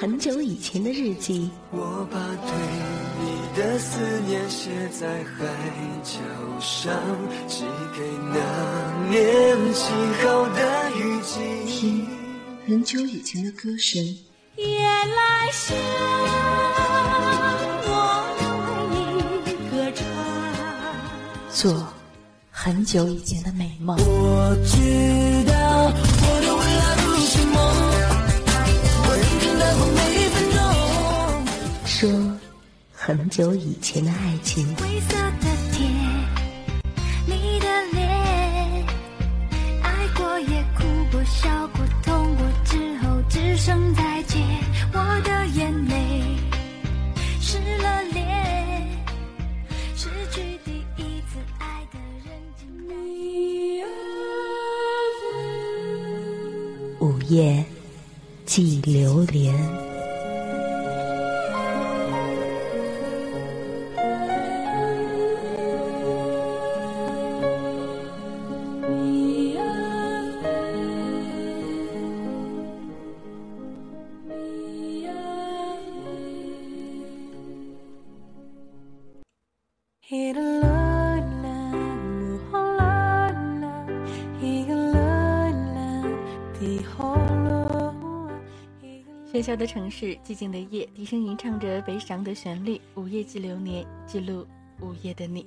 很久以前的日记。我把对你的思念写在海角上，寄给那年轻后的雨季。听很久以前的歌声。夜来香，我为你歌唱。做很久以前的美梦。我知道很久以前的爱情。的城市，寂静的夜，低声吟唱着悲伤的旋律。午夜记流年，记录午夜的你。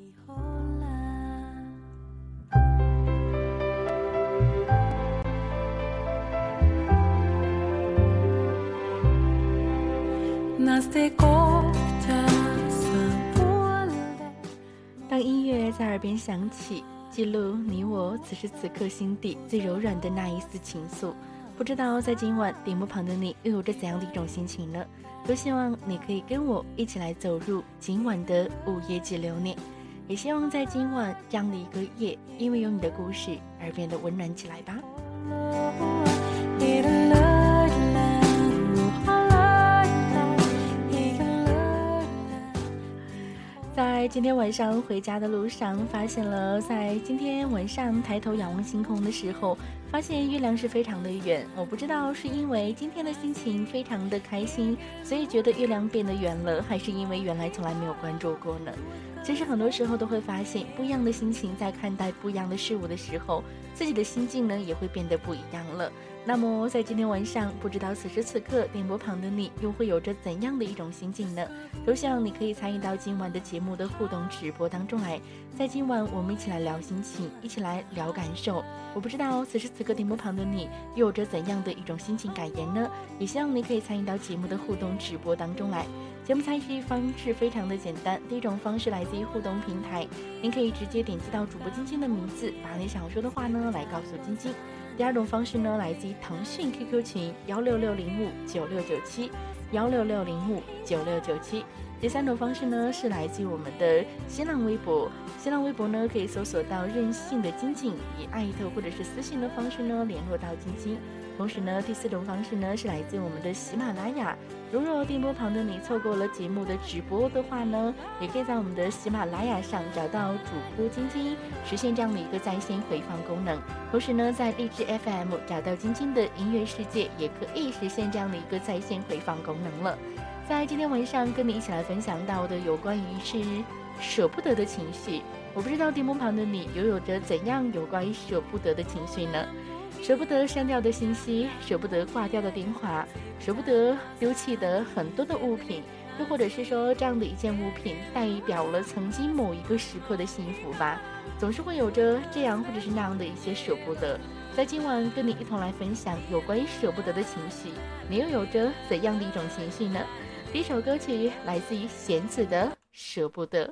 当音乐在耳边响起，记录你我此时此刻心底最柔软的那一丝情愫。不知道在今晚屏幕旁的你又有着怎样的一种心情呢？多希望你可以跟我一起来走入今晚的午夜节流年，也希望在今晚这样的一个夜，因为有你的故事而变得温暖起来吧。在今天晚上回家的路上，发现了在今天晚上抬头仰望星空的时候，发现月亮是非常的远。我不知道是因为今天的心情非常的开心，所以觉得月亮变得圆了，还是因为原来从来没有关注过呢？其实很多时候都会发现，不一样的心情在看待不一样的事物的时候，自己的心境呢也会变得不一样了。那么在今天晚上，不知道此时此刻电波旁的你又会有着怎样的一种心境呢？都希望你可以参与到今晚的节目的互动直播当中来，在今晚我们一起来聊心情，一起来聊感受。我不知道此时此刻电波旁的你又有着怎样的一种心情感言呢？也希望你可以参与到节目的互动直播当中来。节目参与方式非常的简单，第一种方式来自于互动平台，您可以直接点击到主播晶晶的名字，把你想说的话呢来告诉晶晶。第二种方式呢，来自于腾讯 QQ 群幺六六零五九六九七幺六六零五九六九七。第三种方式呢，是来自我们的新浪微博，新浪微博呢可以搜索到任性的晶晶，以艾特或者是私信的方式呢联络到晶晶。同时呢，第四种方式呢是来自我们的喜马拉雅。如若电波旁的你错过了节目的直播的话呢，也可以在我们的喜马拉雅上找到主播晶晶，实现这样的一个在线回放功能。同时呢，在荔枝 FM 找到晶晶的音乐世界，也可以实现这样的一个在线回放功能了。在今天晚上跟你一起来分享到的有关于是舍不得的情绪，我不知道电波旁的你又有着怎样有关于舍不得的情绪呢？舍不得删掉的信息，舍不得挂掉的电话，舍不得丢弃的很多的物品，又或者是说这样的一件物品代表了曾经某一个时刻的幸福吧，总是会有着这样或者是那样的一些舍不得。在今晚跟你一同来分享有关于舍不得的情绪，你又有着怎样的一种情绪呢？第一首歌曲来自于弦子的《舍不得》。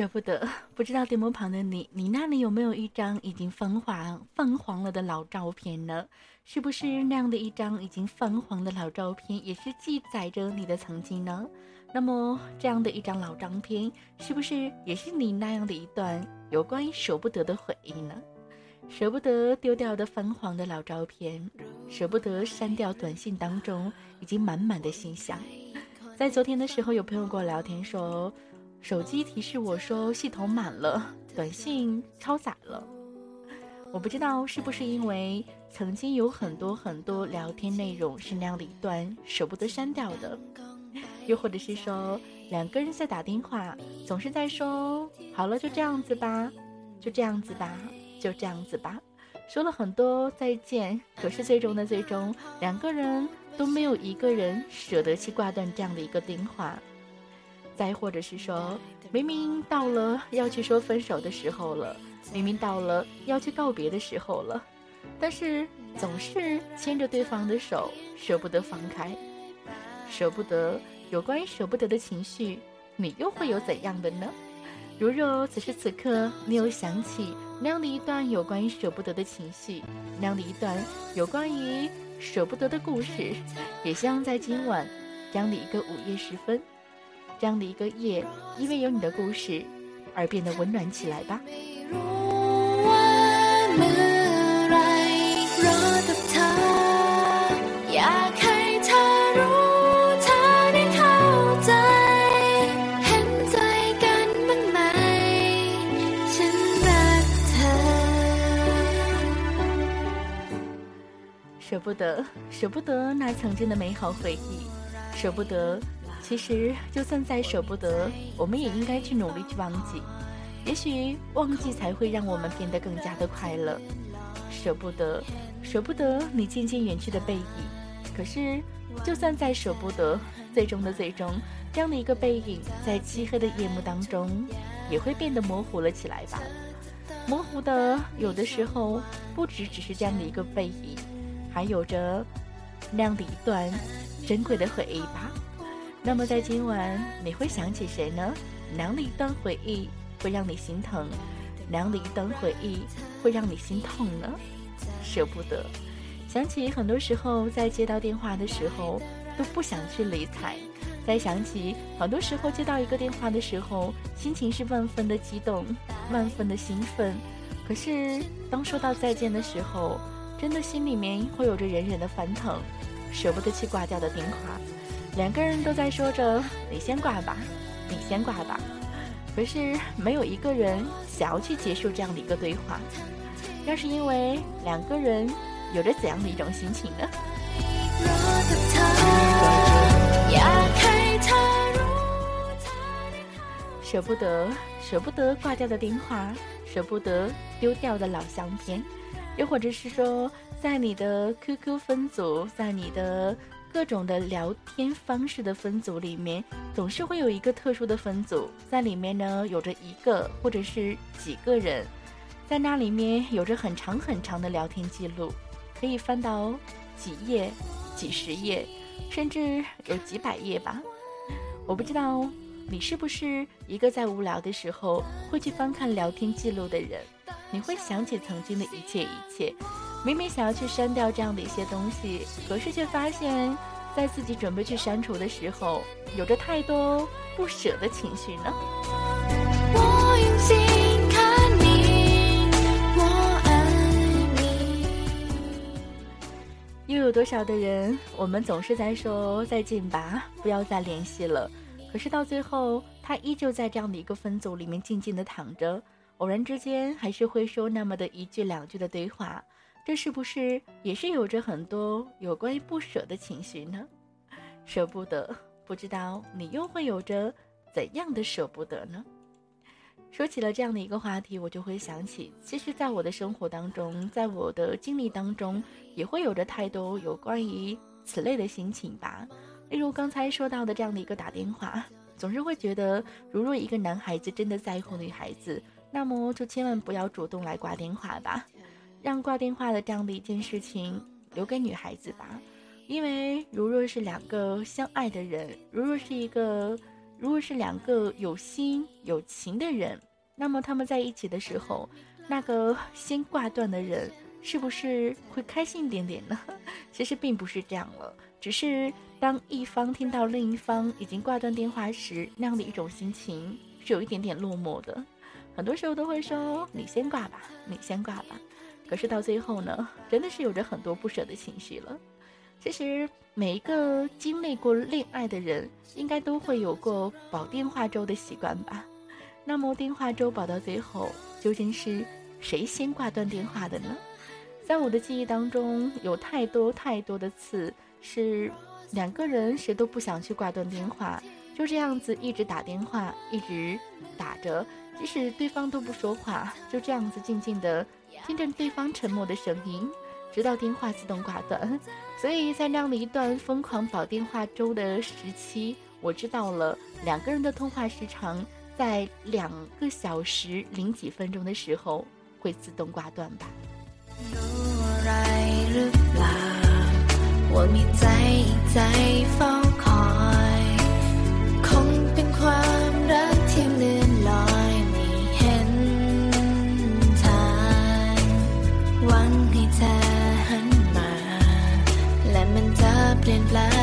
舍不得，不知道电幕旁的你，你那里有没有一张已经泛黄、泛黄了的老照片呢？是不是那样的一张已经泛黄的老照片，也是记载着你的曾经呢？那么这样的一张老照片，是不是也是你那样的一段有关于舍不得的回忆呢？舍不得丢掉的泛黄的老照片，舍不得删掉短信当中已经满满的信箱。在昨天的时候，有朋友跟我聊天说，手机提示我说系统满了，短信超载了。我不知道是不是因为曾经有很多很多聊天内容是那样的一段舍不得删掉的，又或者是说两个人在打电话，总是在说好了就这样子吧，就这样子吧，就这样子吧，说了很多再见，可是最终的最终，两个人都没有一个人舍得去挂断这样的一个电话。再或者是说，明明到了要去说分手的时候了，明明到了要去告别的时候了，但是总是牵着对方的手，舍不得放开，舍不得。有关于舍不得的情绪，你又会有怎样的呢？如若此时此刻你有想起那样的一段有关于舍不得的情绪，那样的一段有关于舍不得的故事，也希望在今晚这样的一个午夜时分。这样的一个夜，因为有你的故事而变得温暖起来吧。舍不得舍不得那曾经的美好回忆，舍不得。其实，就算再舍不得，我们也应该去努力去忘记。也许忘记才会让我们变得更加的快乐。舍不得，舍不得你渐渐远去的背影。可是，就算再舍不得，最终的最终，这样的一个背影，在漆黑的夜幕当中，也会变得模糊了起来吧。模糊的，有的时候不只只是这样的一个背影，还有着那样的一段珍贵的回忆吧。那么在今晚，你会想起谁呢？哪样的一段回忆会让你心疼？哪样的一段回忆会让你心痛呢？舍不得，想起很多时候在接到电话的时候都不想去理睬，再想起很多时候接到一个电话的时候，心情是万分的激动，万分的兴奋。可是当说到再见的时候，真的心里面会有着忍忍的翻腾，舍不得去挂掉的电话。两个人都在说着“你先挂吧，你先挂吧”，可是没有一个人想要去结束这样的一个对话。那是因为两个人有着怎样的一种心情呢？舍不得，舍不得挂掉的电话，舍不得丢掉的老相片，又或者是说，在你的 QQ 分组，在你的各种的聊天方式的分组里面，总是会有一个特殊的分组，在里面呢有着一个或者是几个人，在那里面有着很长很长的聊天记录，可以翻到几页、几十页，甚至有几百页吧。我不知道你是不是一个在无聊的时候会去翻看聊天记录的人，你会想起曾经的一切一切。明明想要去删掉这样的一些东西，可是却发现，在自己准备去删除的时候，有着太多不舍的情绪呢。我用心看你，我爱你。又有多少的人，我们总是在说再见吧，不要再联系了。可是到最后，他依旧在这样的一个分组里面静静的躺着，偶然之间还是会说那么的一句两句的对话。这是不是也是有着很多有关于不舍的情绪呢？舍不得，不知道你又会有着怎样的舍不得呢？说起了这样的一个话题，我就会想起，其实，在我的生活当中，在我的经历当中，也会有着太多有关于此类的心情吧。例如刚才说到的这样的一个打电话，总是会觉得，如若一个男孩子真的在乎女孩子，那么就千万不要主动来挂电话吧，让挂电话的这样的一件事情留给女孩子吧。因为如若是两个相爱的人，如若是一个。如果是两个有心有情的人，那么他们在一起的时候，那个先挂断的人是不是会开心一点点呢？其实并不是这样了，只是当一方听到另一方已经挂断电话时，那样的一种心情是有一点点落寞的。很多时候都会说你先挂吧，你先挂吧。可是到最后呢，真的是有着很多不舍的情绪了。其实每一个经历过恋爱的人，应该都会有过保电话粥的习惯吧？那么电话粥保到最后，究竟是谁先挂断电话的呢？在我的记忆当中，有太多太多的次是两个人谁都不想去挂断电话，就这样子一直打电话，一直打着，即使对方都不说话，就这样子静静的听着对方沉默的声音。直到电话自动挂断，所以在那样的一段疯狂保电话粥的时期，我知道了两个人的通话时长在两个小时零几分钟的时候会自动挂断吧。blind love.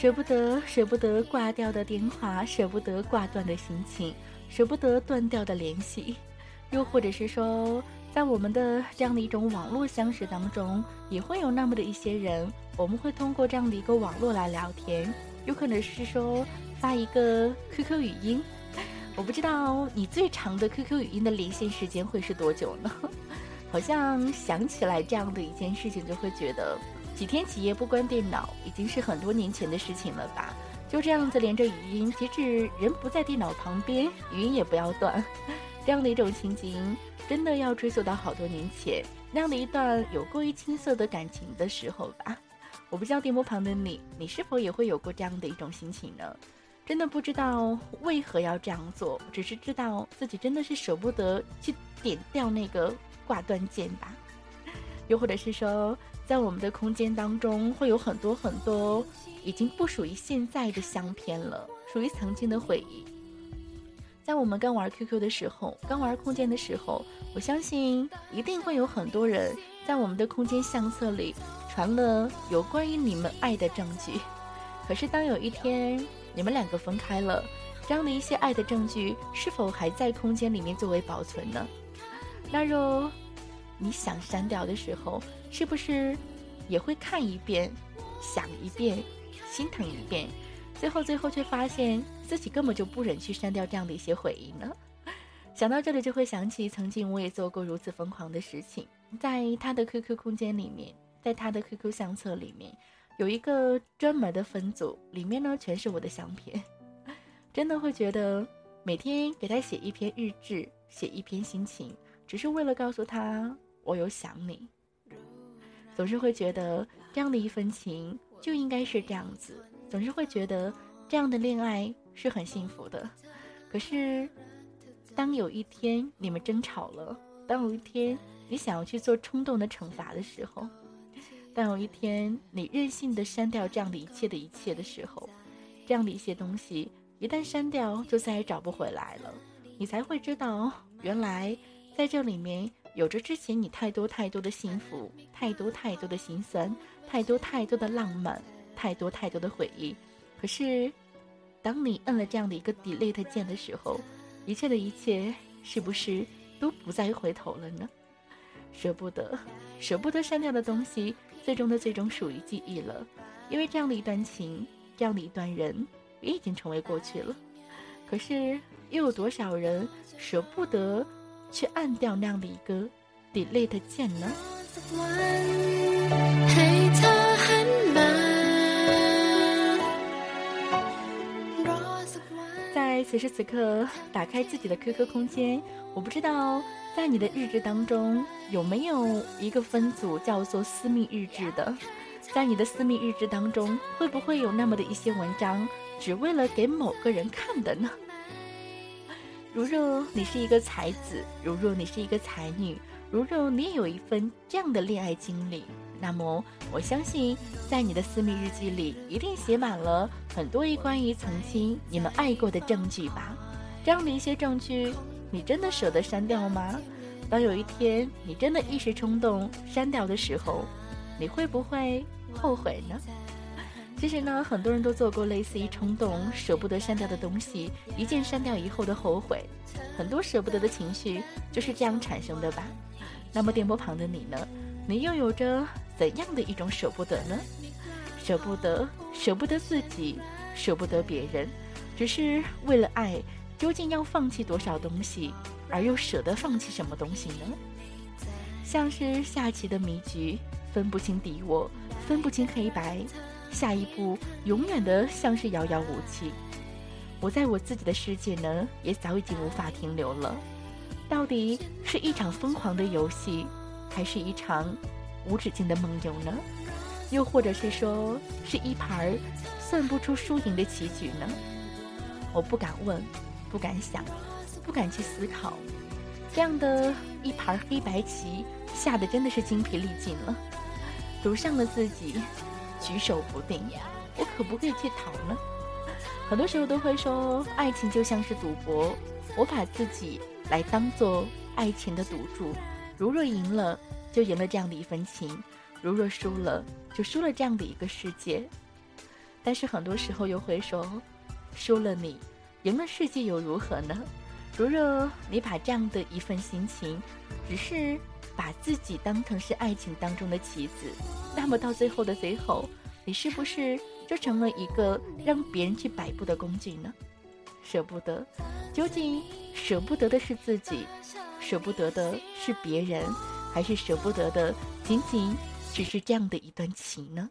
舍不得，舍不得挂掉的电话，舍不得挂断的心情，舍不得断掉的联系，又或者是说，在我们的这样的一种网络相识当中，也会有那么的一些人，我们会通过这样的一个网络来聊天，有可能是说发一个 QQ 语音，我不知道你最长的 QQ 语音的连线时间会是多久呢？好像想起来这样的一件事情，就会觉得。几天几夜不关电脑，已经是很多年前的事情了吧？就这样子连着语音，即使人不在电脑旁边，语音也不要断。这样的一种情景，真的要追溯到好多年前那样的一段有过于青涩的感情的时候吧？我不知道电波旁的你，你是否也会有过这样的一种心情呢？真的不知道为何要这样做，只是知道自己真的是舍不得去点掉那个挂断键吧？又或者是说？在我们的空间当中，会有很多很多已经不属于现在的相片了，属于曾经的回忆。在我们刚玩 QQ 的时候，刚玩空间的时候，我相信一定会有很多人在我们的空间相册里传了有关于你们爱的证据。可是当有一天你们两个分开了，这样的一些爱的证据是否还在空间里面作为保存呢？那若你想删掉的时候，是不是也会看一遍、想一遍、心疼一遍，最后最后却发现自己根本就不忍去删掉这样的一些回忆呢？想到这里就会想起曾经我也做过如此疯狂的事情，在他的 QQ 空间里面，在他的 QQ 相册里面有一个专门的分组，里面呢全是我的相片，真的会觉得每天给他写一篇日志，写一篇心情，只是为了告诉他。我有想你，总是会觉得这样的一份情就应该是这样子，总是会觉得这样的恋爱是很幸福的。可是，当有一天你们争吵了，当有一天你想要去做冲动的惩罚的时候，当有一天你任性的删掉这样的一切的一切的时候，这样的一些东西一旦删掉，就再也找不回来了。你才会知道，原来在这里面有着之前你太多太多的幸福，太多太多的心酸，太多太多的浪漫，太多太多的回忆。可是，当你摁了这样的一个 delete 键的时候，一切的一切是不是都不再回头了呢？舍不得，舍不得删掉的东西，最终的最终属于记忆了。因为这样的一段情，这样的一段人，也已经成为过去了。可是，又有多少人舍不得去按掉那样的一个 delete 键呢？在此时此刻，打开自己的 QQ 空间，我不知道在你的日志当中有没有一个分组叫做私密日志的。在你的私密日志当中，会不会有那么的一些文章，只为了给某个人看的呢？如若你是一个才子，如若你是一个才女，如若你也有一份这样的恋爱经历，那么我相信，在你的私密日记里，一定写满了很多一关于曾经你们爱过的证据吧？这样的一些证据，你真的舍得删掉吗？当有一天你真的一时冲动删掉的时候，你会不会？后悔呢？其实呢，很多人都做过类似于冲动、舍不得删掉的东西，一键删掉以后的后悔。很多舍不得的情绪就是这样产生的吧？那么电波旁的你呢？你又有着怎样的一种舍不得呢？舍不得，舍不得自己，舍不得别人，只是为了爱，究竟要放弃多少东西，而又舍得放弃什么东西呢？像是下棋的迷局，分不清敌我。分不清黑白，下一步永远的像是遥遥无期。我在我自己的世界呢，也早已经无法停留了。到底是一场疯狂的游戏，还是一场无止境的梦游呢？又或者是说，是一盘算不出输赢的棋局呢？我不敢问，不敢想，不敢去思考。这样的一盘黑白棋，下的真的是精疲力尽了。赌上了自己，举手不定，我可不可以去逃呢？很多时候都会说，爱情就像是赌博，我把自己来当做爱情的赌注，如若赢了，就赢了这样的一份情；如若输了，就输了这样的一个世界。但是很多时候又会说，输了你，赢了世界又如何呢？如若你把这样的一份心情，只是。把自己当成是爱情当中的棋子，那么到最后的最后，你是不是就成了一个让别人去摆布的工具呢？舍不得，究竟舍不得的是自己，舍不得的是别人，还是舍不得的仅仅只是这样的一段情呢？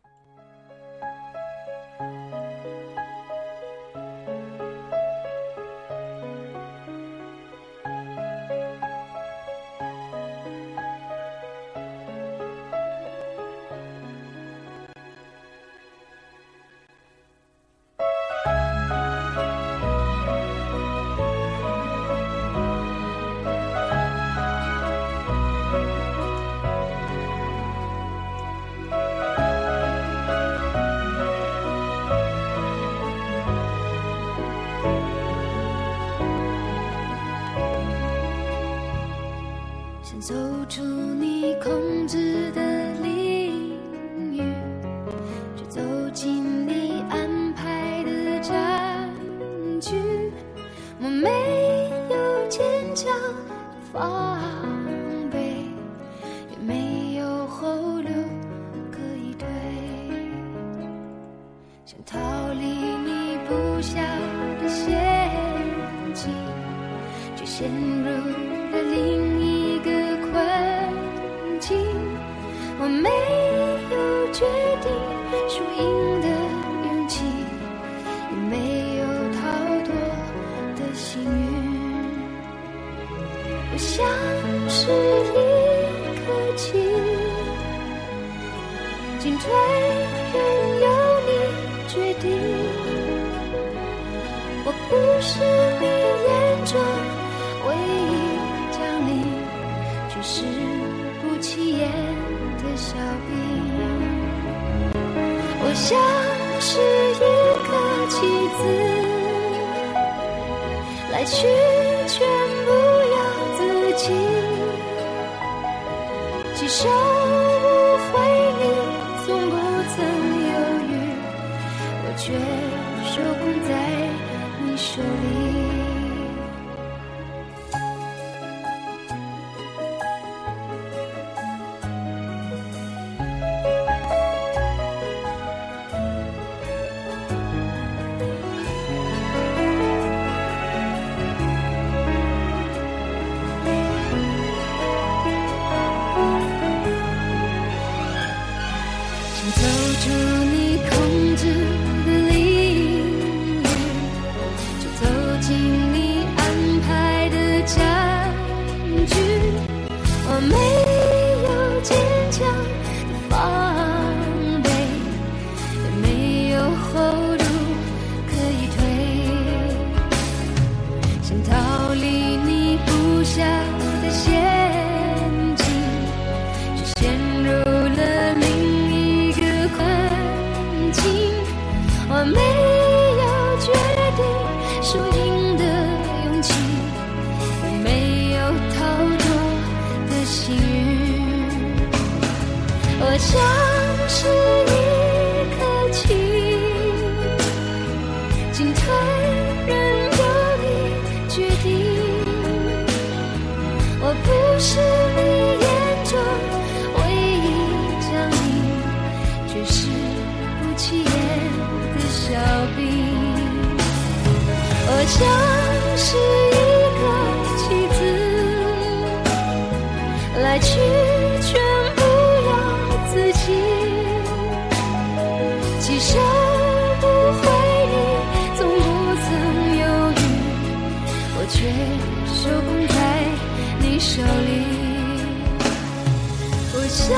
像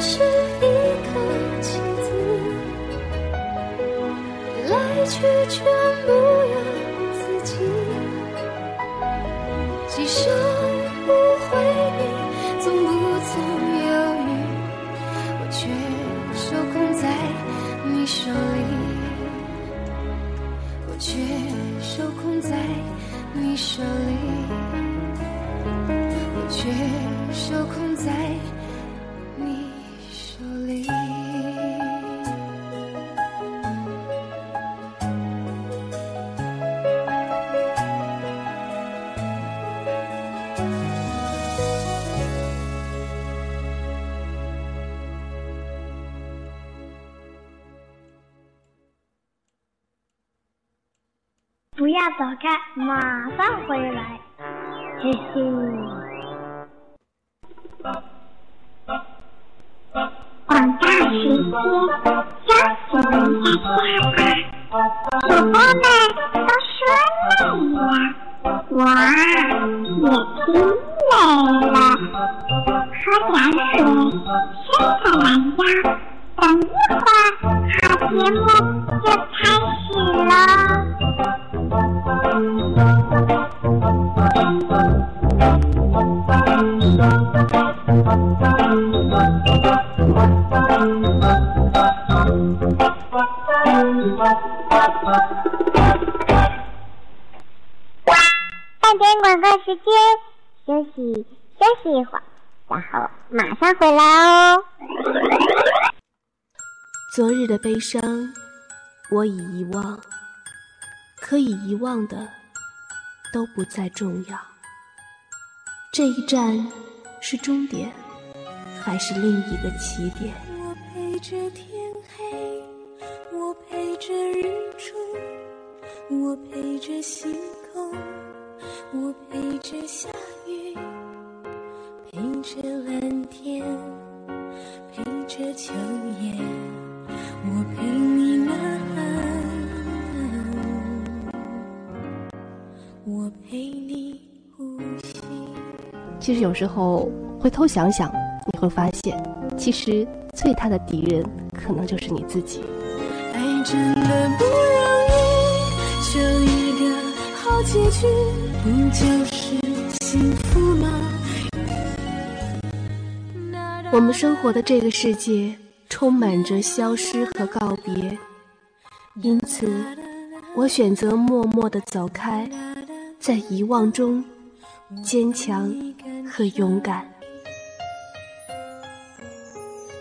是一颗棋子，来去全不由自己，几手不回你从不曾犹豫，我却手控在你手里。我却手控在你手里，我却手控在走开，马上回来。嘿嘿。广告时间，休息一下吧。主播们都说累了，我也听累了。喝点水，伸个懒腰，等一会儿好节目就开始喽。半点广告时间，休息休息一会儿，然后马上回来哦。昨日的悲伤，我已遗忘，可以遗忘的都不再重要。这一站是终点，还是另一个起点？我陪着天黑，我陪着日出，我陪着星空，我陪着下雨，陪着蓝天，陪着秋叶，我陪你我陪你呼吸。其实有时候回头想想，你会发现，其实最大的敌人可能就是你自己。爱真的不容易，求一个好结局，不就是幸福吗？我们生活的这个世界充满着消失和告别，因此，我选择默默的走开，在遗忘中坚强和勇敢。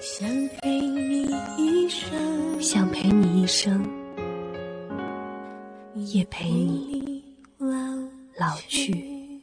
想陪你一生，想陪你一生，也陪你老去。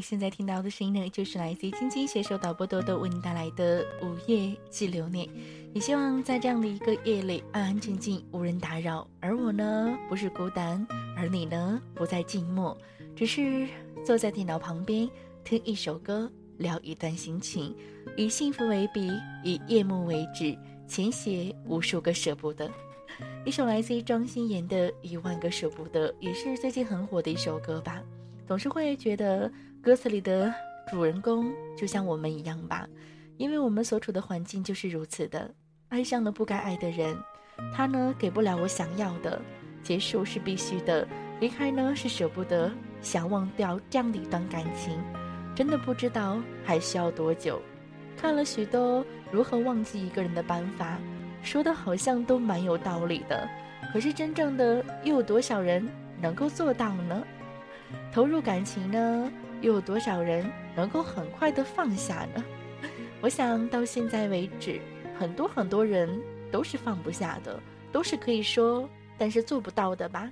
你现在听到的声音呢，就是来自于青青携手导播豆豆为你带来的《午夜寄留念》。也希望在这样的一个夜里，安安静静，无人打扰。而我呢，不是孤单，而你呢，不再静默，只是坐在电脑旁边，听一首歌，聊一段心情，以幸福为笔，以夜幕为纸，浅写无数个舍不得。一首来自于庄心妍的《一万个舍不得》，也是最近很火的一首歌吧。总是会觉得歌词里的主人公就像我们一样吧，因为我们所处的环境就是如此的，爱上了不该爱的人，他呢给不了我想要的，结束是必须的，离开呢是舍不得，想忘掉这样的一段感情，真的不知道还需要多久。看了许多如何忘记一个人的办法，说的好像都蛮有道理的，可是真正的又有多少人能够做到呢？投入感情呢，又有多少人能够很快的放下呢？我想到现在为止，很多很多人都是放不下的，都是可以说，但是做不到的吧。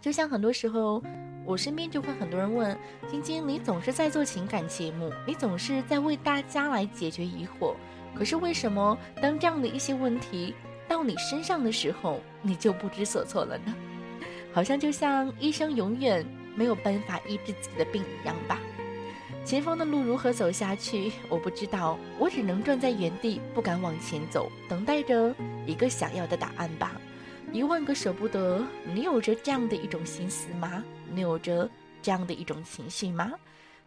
就像很多时候，我身边就会很多人问晶晶，你总是在做情感节目，你总是在为大家来解决疑惑，可是为什么当这样的一些问题到你身上的时候，你就不知所措了呢？好像就像医生永远没有办法医治自己的病一样吧。前方的路如何走下去，我不知道，我只能站在原地，不敢往前走，等待着一个想要的答案吧。一万个舍不得，你有着这样的一种心思吗？你有着这样的一种情绪吗？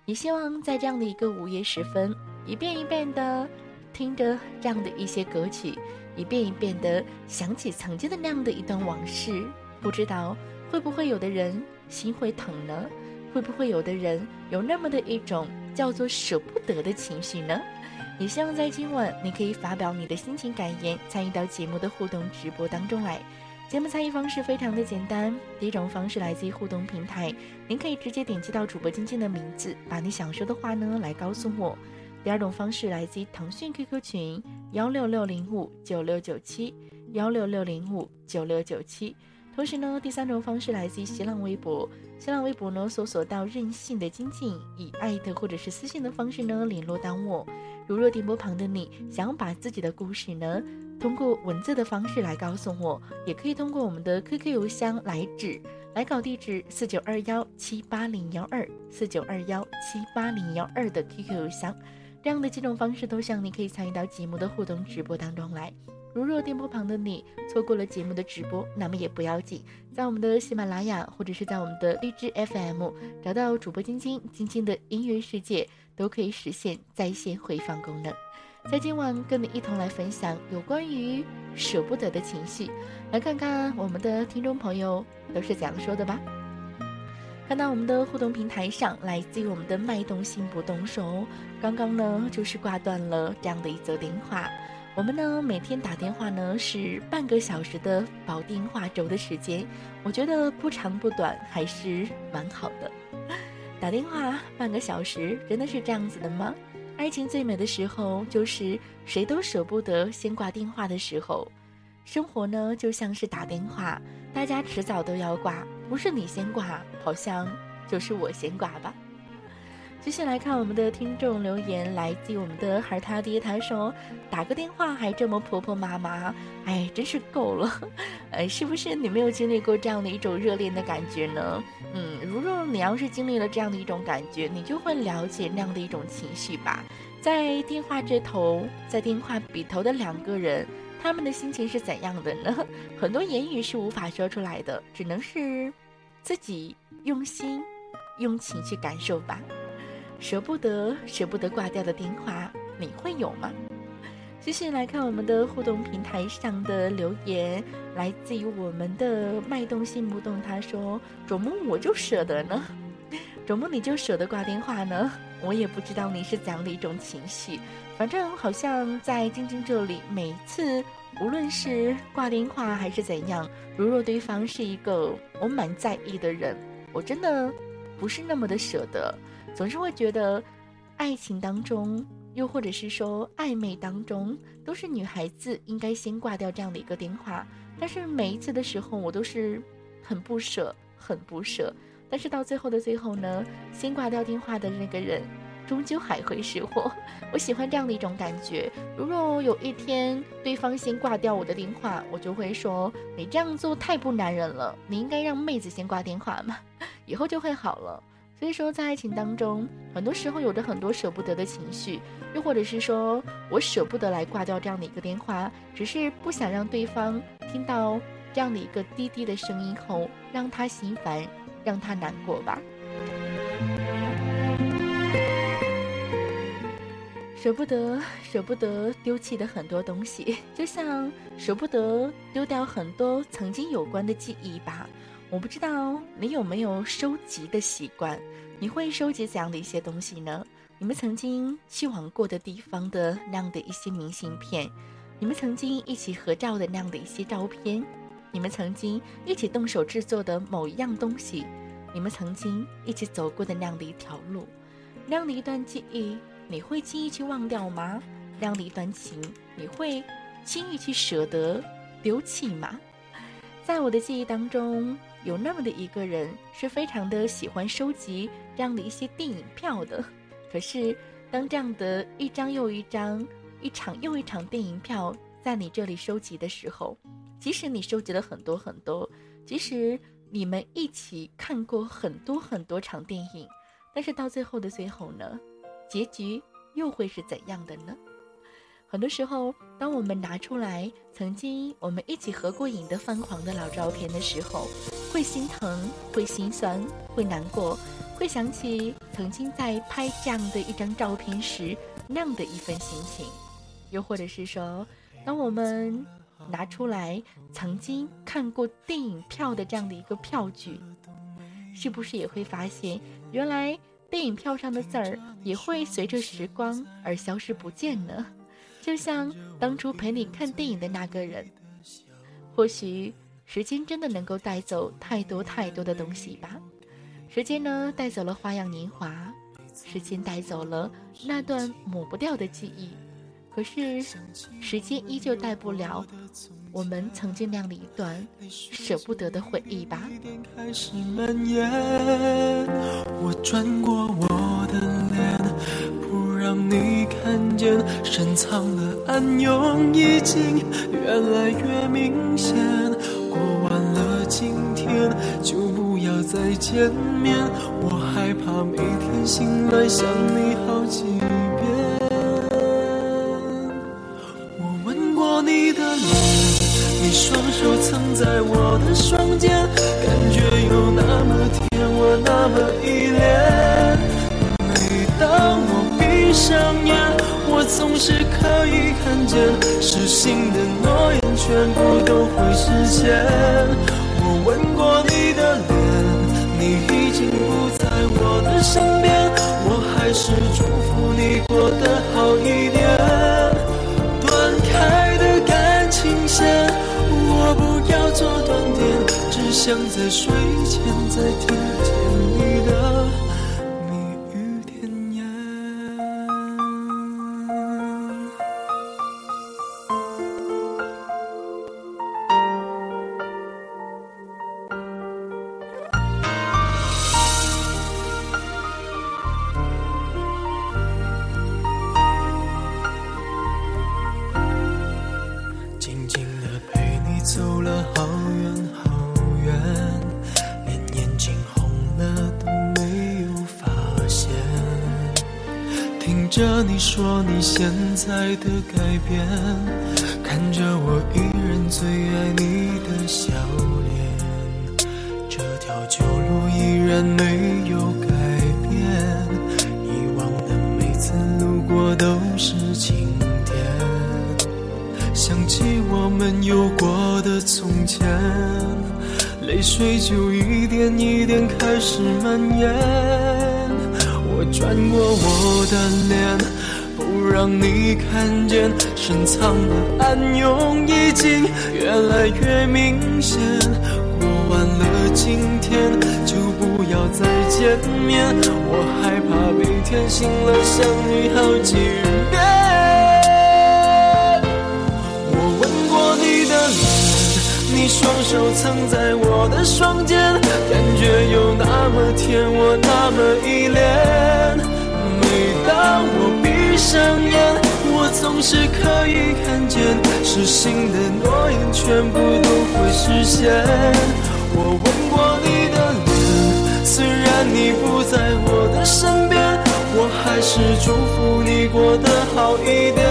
你希望在这样的一个午夜时分，一遍一遍的听着这样的一些歌曲，一遍一遍的想起曾经的那样的一段往事，不知道会不会有的人心会疼呢？会不会有的人有那么的一种叫做舍不得的情绪呢？也希望在今晚你可以发表你的心情感言，参与到节目的互动直播当中来。节目参与方式非常的简单，第一种方式来自于互动平台，您可以直接点击到主播晶晶的名字，把你想说的话呢来告诉我。第二种方式来自于腾讯 QQ 群幺六六零五九六九七幺六六零五九六九七。同时呢，第三种方式来自于新浪微博。新浪微博呢，搜索到“任性的精进”，以艾特或者是私信的方式呢联络到我。如若电波旁的你想要把自己的故事呢，通过文字的方式来告诉我，也可以通过我们的 QQ 邮箱来指来稿地址四九二幺七八零幺二四九二幺七八零幺二的 QQ 邮箱。这样的几种方式都希望你可以参与到节目的互动直播当中来。如若电波旁的你错过了节目的直播，那么也不要紧，在我们的喜马拉雅或者是在我们的荔枝 FM 找到主播晶晶晶晶的音乐世界，都可以实现在线回放功能。在今晚跟你一同来分享有关于舍不得的情绪，来看看我们的听众朋友都是怎样说的吧。看到我们的互动平台上，来自于我们的脉动心不动手，刚刚呢就是挂断了这样的一则电话。我们呢每天打电话呢是半个小时的保电话轴的时间，我觉得不长不短，还是蛮好的。打电话半个小时，真的是这样子的吗？爱情最美的时候，就是谁都舍不得先挂电话的时候。生活呢就像是打电话，大家迟早都要挂，不是你先挂，好像就是我先挂吧。接下来看我们的听众留言，来自我们的孩他爹，他说打个电话还这么婆婆妈妈，哎，真是够了。呃，是不是你没有经历过这样的一种热恋的感觉呢？嗯，如若你要是经历了这样的一种感觉，你就会了解那样的一种情绪吧。在电话这头，在电话笔头的两个人，他们的心情是怎样的呢？很多言语是无法说出来的，只能是自己用心、用情去感受吧。舍不得，舍不得挂掉的电话，你会有吗？继续来看我们的互动平台上的留言，来自于我们的脉动心不动，他说：“卓木，我就舍得呢。卓木，你就舍得挂电话呢？我也不知道你是怎样的一种情绪，反正好像在晶晶这里，每一次无论是挂电话还是怎样，如若对方是一个我蛮在意的人，我真的不是那么的舍得。”总是会觉得，爱情当中，又或者是说暧昧当中，都是女孩子应该先挂掉这样的一个电话。但是每一次的时候，我都是很不舍，很不舍。但是到最后的最后呢，先挂掉电话的那个人，终究还会是我。我喜欢这样的一种感觉。如果有一天对方先挂掉我的电话，我就会说：“你这样做太不男人了，你应该让妹子先挂电话嘛，以后就会好了。”所以说，在爱情当中，很多时候有着很多舍不得的情绪，又或者是说我舍不得来挂掉这样的一个电话，只是不想让对方听到这样的一个滴滴的声音后，让他心烦，让他难过吧。舍不得，舍不得丢弃的很多东西，就像舍不得丢掉很多曾经有关的记忆吧。我不知道你有没有收集的习惯，你会收集怎样的一些东西呢？你们曾经去往过的地方的那样的一些明信片，你们曾经一起合照的那样的一些照片，你们曾经一起动手制作的某一样东西，你们曾经一起走过的那样的一条路，那样的一段记忆，你会轻易去忘掉吗？那样的一段情，你会轻易去舍得丢弃吗？在我的记忆当中，有那么的一个人是非常的喜欢收集这样的一些电影票的。可是，当这样的一张又一张、一场又一场电影票在你这里收集的时候，即使你收集了很多很多，即使你们一起看过很多很多场电影，但是到最后的最后呢，结局又会是怎样的呢？很多时候，当我们拿出来曾经我们一起合过影的泛黄的老照片的时候，会心疼，会心酸，会难过，会想起曾经在拍这样的一张照片时那样的一份心情，又或者是说，当我们拿出来曾经看过电影票的这样的一个票据，是不是也会发现，原来电影票上的字儿也会随着时光而消失不见呢？就像当初陪你看电影的那个人，或许时间真的能够带走太多太多的东西吧。时间呢，带走了花样年华，时间带走了那段抹不掉的记忆。可是，时间依旧带不了我们曾经那样的一段舍不得的回忆吧。我转过我的。让你看见深藏的暗涌已经越来越明显。过完了今天就不要再见面，我害怕每天醒来想你好几遍。我吻过你的脸，你双手曾在我的双肩，上眼，我总是可以看见，失信的诺言全部都会实现。我吻过你的脸，你已经不在我的身边，我还是祝福你过得好一点。断开的感情线，我不要做断点，只想在睡前再听改暗涌已经越来越明显。过完了今天就不要再见面，我害怕每天醒了想你好几遍。我吻过你的脸，你双手曾在我的双肩，感觉有那么甜，我那么依恋。每当我。闭上眼，总是可以看见，失信的诺言全部都会实现。我吻过你的脸，虽然你不在我的身边，我还是祝福你过得好一点。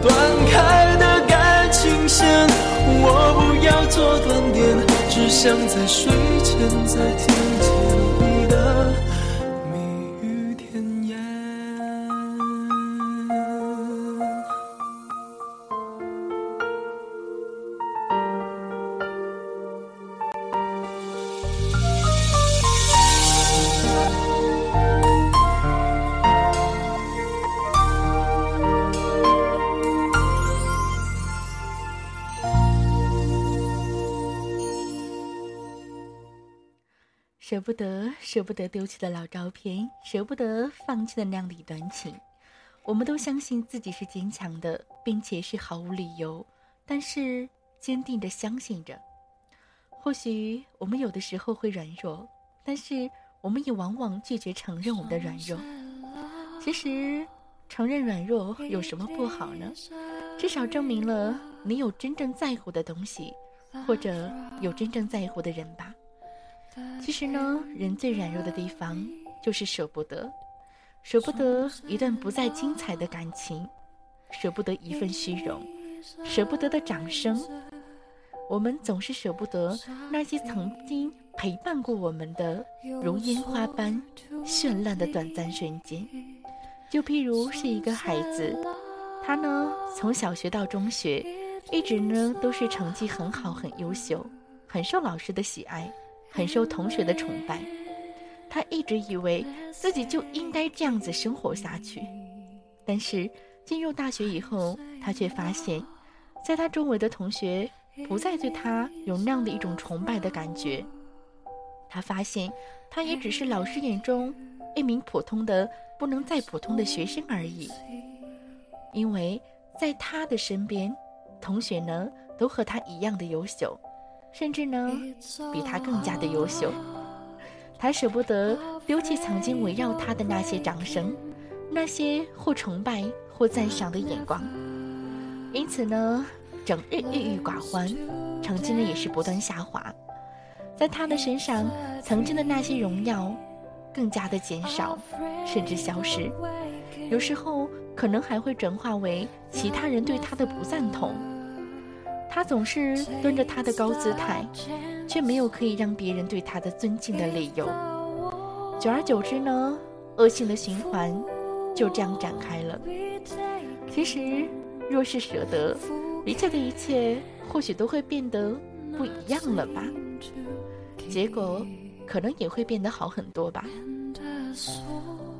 断开的感情线，我不要做断点，只想在睡前再听见。不得，舍不得丢弃的老照片，舍不得放弃的那样的一段情。我们都相信自己是坚强的，并且是毫无理由，但是坚定的相信着或许我们有的时候会软弱，但是我们也往往拒绝承认我们的软弱。其实，承认软弱有什么不好呢？至少证明了你有真正在乎的东西，或者有真正在乎的人吧。其实呢，人最软弱的地方就是舍不得，舍不得一段不再精彩的感情，舍不得一份虚荣，舍不得的掌声。我们总是舍不得那些曾经陪伴过我们的如烟花般绚烂的短暂瞬间。就譬如是一个孩子，他呢从小学到中学，一直呢都是成绩很好、很优秀，很受老师的喜爱。很受同学的崇拜，他一直以为自己就应该这样子生活下去。但是进入大学以后，他却发现，在他周围的同学不再对他有那样的一种崇拜的感觉。他发现，他也只是老师眼中一名普通的不能再普通的学生而已。因为在他的身边，同学呢都和他一样的优秀。甚至呢，比他更加的优秀。他舍不得丢弃曾经围绕他的那些掌声，那些或崇拜或赞赏的眼光。因此呢，整日郁郁寡欢，成绩呢也是不断下滑。在他的身上，曾经的那些荣耀，更加的减少，甚至消失。有时候可能还会转化为其他人对他的不赞同。他总是端着他的高姿态，却没有可以让别人对他的尊敬的理由。久而久之呢，恶性的循环就这样展开了。其实，若是舍得，一切的一切或许都会变得不一样了吧？结果可能也会变得好很多吧。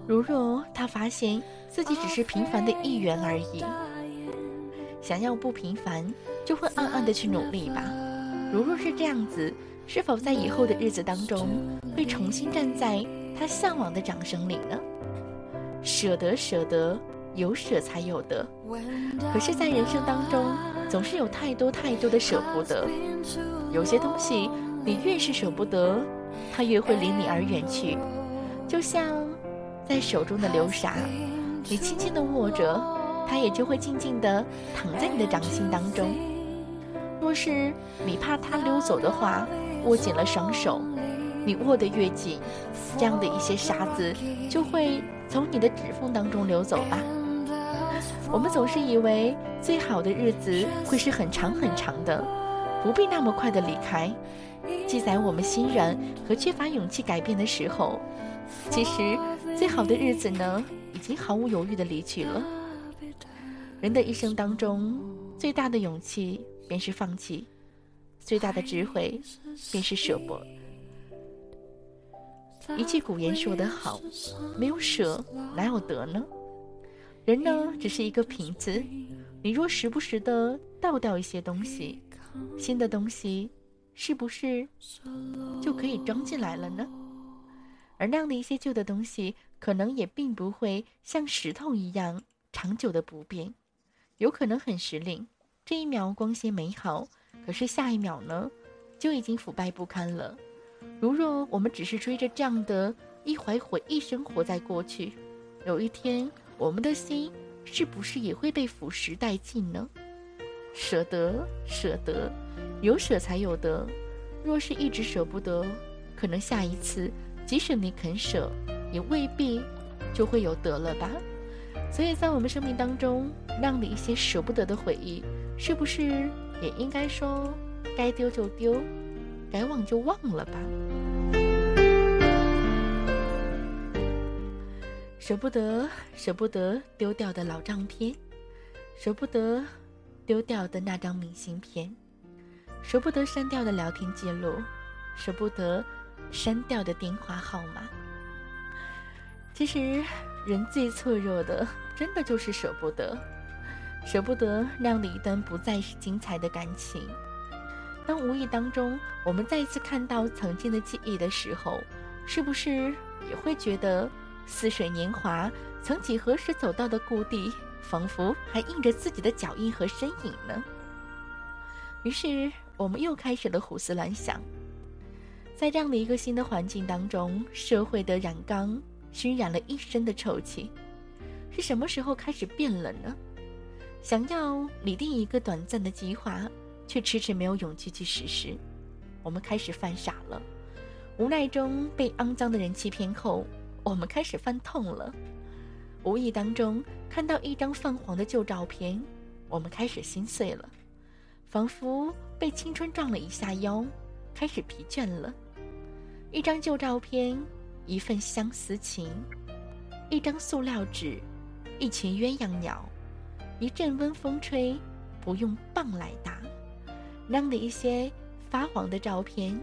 如若他发现自己只是平凡的一员而已，想要不平凡。就会暗暗的去努力吧。如若是这样子，是否在以后的日子当中会重新站在他向往的掌声里呢？舍得，舍得，有舍才有得。可是，在人生当中，总是有太多太多的舍不得。有些东西，你越是舍不得，它越会离你而远去。就像在手中的流沙，你轻轻的握着，它也就会静静的躺在你的掌心当中。若是你怕它溜走的话，握紧了双手，你握得越紧，这样的一些沙子就会从你的指缝当中流走吧。我们总是以为最好的日子会是很长很长的，不必那么快的离开。记载我们欣然和缺乏勇气改变的时候，其实最好的日子呢，已经毫无犹豫的离去了。人的一生当中，最大的勇气。便是放弃，最大的智慧便是舍不。一句古言说得好：“没有舍，哪有得呢？”人呢，只是一个瓶子，你若时不时的倒掉一些东西，新的东西是不是就可以装进来了呢？而那样的一些旧的东西，可能也并不会像石头一样长久的不变，有可能很时令。这一秒光鲜美好，可是下一秒呢，就已经腐败不堪了。如若我们只是追着这样的一怀回忆生活在过去，有一天我们的心是不是也会被腐蚀殆尽呢？舍得，舍得，有舍才有得。若是一直舍不得，可能下一次即使你肯舍，也未必就会有得了吧。所以在我们生命当中，让你一些舍不得的回忆。是不是也应该说，该丢就丢，该忘就忘了吧？舍不得，舍不得丢掉的老照片，舍不得丢掉的那张明信片，舍不得删掉的聊天记录，舍不得删掉的电话号码。其实，人最脆弱的，真的就是舍不得。舍不得那样的一段不再是精彩的感情。当无意当中我们再次看到曾经的记忆的时候，是不是也会觉得似水年华，曾几何时走到的故地，仿佛还印着自己的脚印和身影呢？于是我们又开始了胡思乱想，在这样的一个新的环境当中，社会的染缸熏染了一身的臭气。是什么时候开始变冷呢？想要拟定一个短暂的计划，却迟迟没有勇气去实施。我们开始犯傻了，无奈中被肮脏的人欺骗后，我们开始犯痛了。无意当中看到一张泛黄的旧照片，我们开始心碎了，仿佛被青春撞了一下腰，开始疲倦了。一张旧照片，一份相思情，一张塑料纸，一群鸳鸯鸟，一阵温风吹，不用棒来打。那样的一些发黄的照片，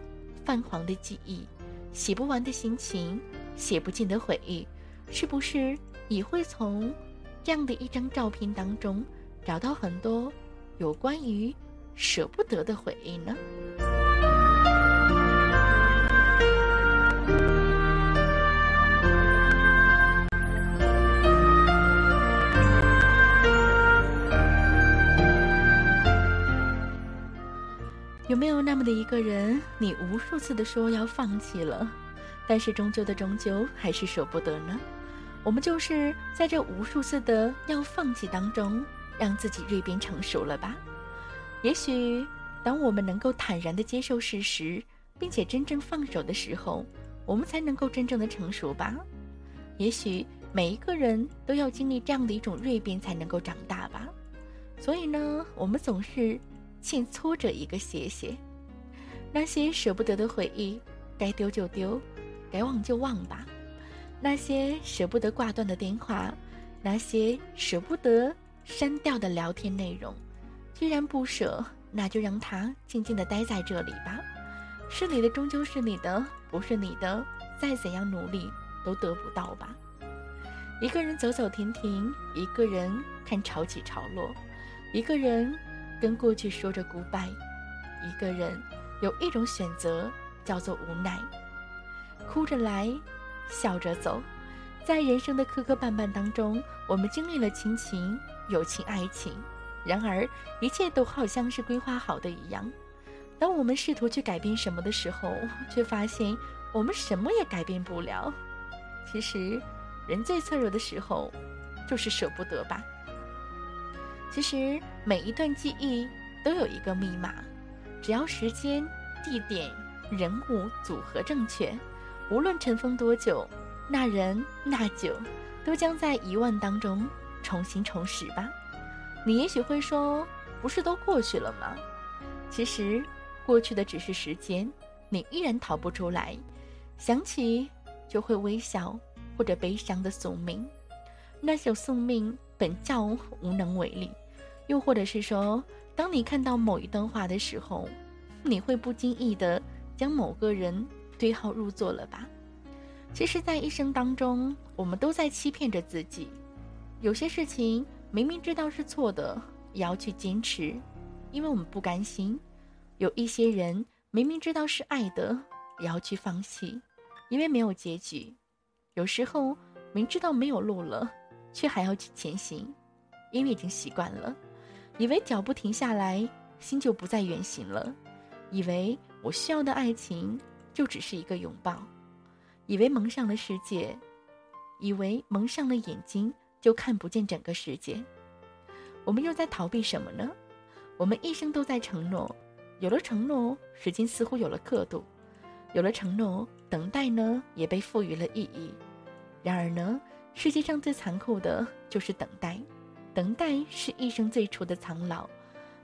泛黄的记忆，写不完的心情，写不尽的回忆，是不是也会从这样的一张照片当中找到很多有关于舍不得的回忆呢？有没有那么的一个人，你无数次的说要放弃了，但是终究的终究还是舍不得呢？我们就是在这无数次的要放弃当中，让自己蜕变成熟了吧？也许，当我们能够坦然的接受事实，并且真正放手的时候，我们才能够真正的成熟吧？也许每一个人都要经历这样的一种蜕变，才能够长大吧？所以呢，我们总是。欠挫折一个谢谢，那些舍不得的回忆，该丢就丢，该忘就忘吧。那些舍不得挂断的电话，那些舍不得删掉的聊天内容，既然不舍，那就让它静静的待在这里吧。是你的终究是你的，不是你的，再怎样努力都得不到吧。一个人走走停停，一个人看潮起潮落，一个人。跟过去说着 goodbye，一个人有一种选择叫做无奈，哭着来，笑着走，在人生的磕磕绊绊当中，我们经历了亲情、友情、爱情，然而一切都好像是规划好的一样。当我们试图去改变什么的时候，却发现我们什么也改变不了。其实，人最脆弱的时候，就是舍不得吧。其实每一段记忆都有一个密码，只要时间、地点、人物组合正确，无论尘封多久，那人那酒都将在遗忘当中重新重拾吧。你也许会说，不是都过去了吗？其实过去的只是时间，你依然逃不出来。想起就会微笑或者悲伤的宿命，那首宿命本叫无能为力。又或者是说，当你看到某一段话的时候，你会不经意的将某个人对号入座了吧？其实，在一生当中，我们都在欺骗着自己。有些事情明明知道是错的，也要去坚持，因为我们不甘心；有一些人明明知道是爱的，也要去放弃，因为没有结局。有时候明知道没有路了，却还要去前行，因为已经习惯了。以为脚步停下来，心就不再远行了；以为我需要的爱情就只是一个拥抱；以为蒙上了世界，以为蒙上了眼睛就看不见整个世界。我们又在逃避什么呢？我们一生都在承诺，有了承诺，时间似乎有了刻度；有了承诺，等待呢也被赋予了意义。然而呢，世界上最残酷的就是等待。等待是一生最初的苍老，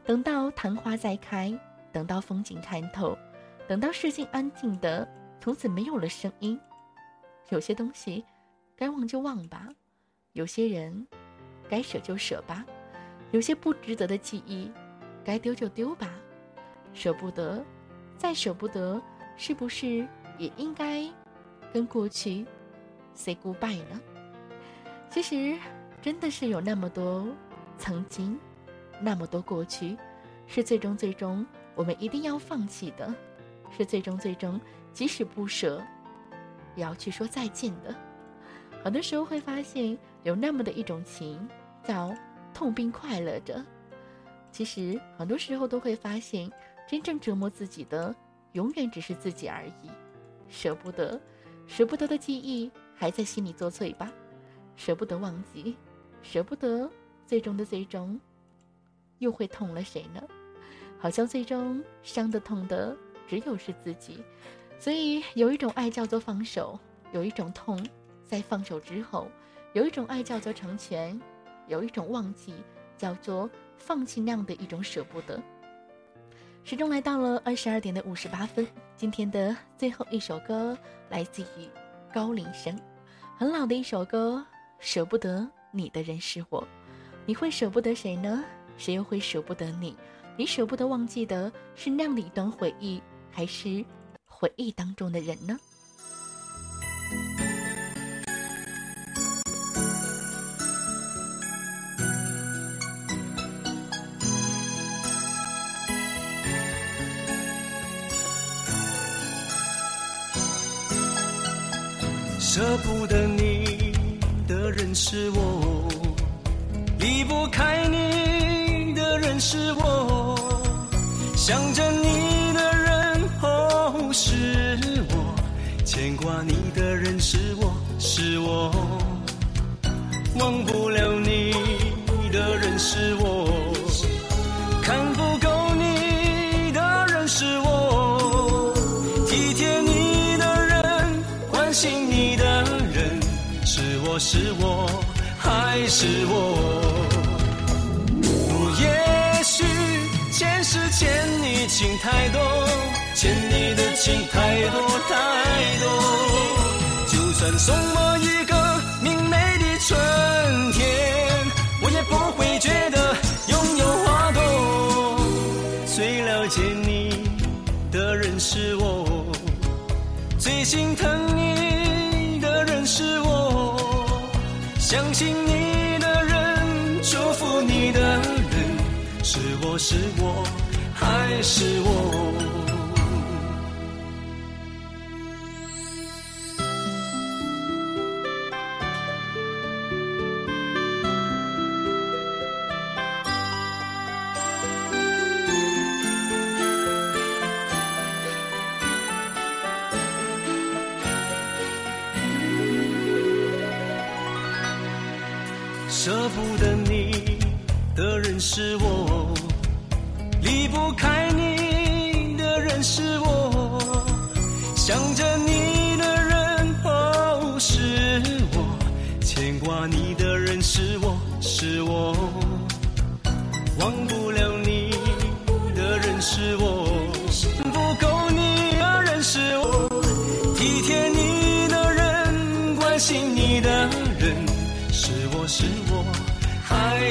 等到昙花再开，等到风景看透，等到世界安静的从此没有了声音。有些东西该忘就忘吧，有些人该舍就舍吧，有些不值得的记忆该丢就丢吧。舍不得，再舍不得，是不是也应该跟过去 say goodbye 呢？其实。真的是有那么多曾经，那么多过去，是最终最终我们一定要放弃的，是最终最终即使不舍，也要去说再见的。很多时候会发现有那么的一种情，叫痛并快乐着。其实很多时候都会发现，真正折磨自己的永远只是自己而已。舍不得，舍不得的记忆还在心里作祟吧？舍不得忘记，舍不得，最终的最终，又会痛了谁呢？好像最终伤的痛的只有是自己。所以有一种爱叫做放手，有一种痛在放手之后，有一种爱叫做成全，有一种忘记叫做放弃那样的一种舍不得。时钟来到了二十二点的五十八分，今天的最后一首歌来自于高林生，很老的一首歌，舍不得你的人是我，你会舍不得谁呢？谁又会舍不得你？你舍不得忘记的是那样的一段回忆，还是回忆当中的人呢？舍不得你的人是我，离不开你的人是我，想着你的人哦是我，牵挂你的人是我是我，忘不了你的人是我，看不够你的人是我，体贴你的人，关心你的人，是我是我还是我？欠你情太多，欠你的情太多太多，就算送我一个明媚的春天，我也不会觉得拥有花朵。最了解你的人是我，最心疼你的人是我，相信你的人，祝福你的人，是我是我还是我？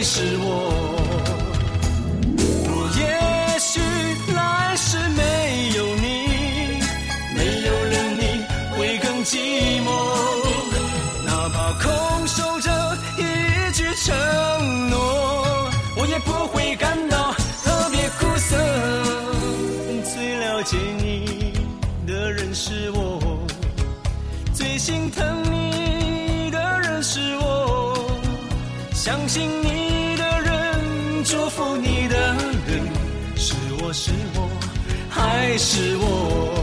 是我？也许来世没有你，没有了你会更寂寞。哪怕空守着一句承诺，我也不会感到特别苦涩。最了解你的人是我，最心疼你的人是我。相信你还是我？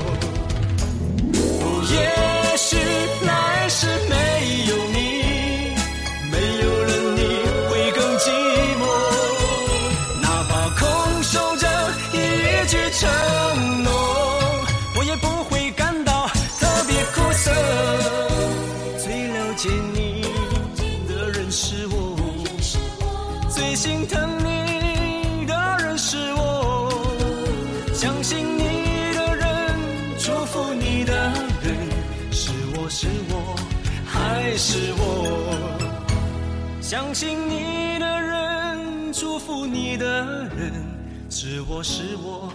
还是我？相信你的人，祝福你的人，是我是我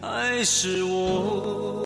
还是我？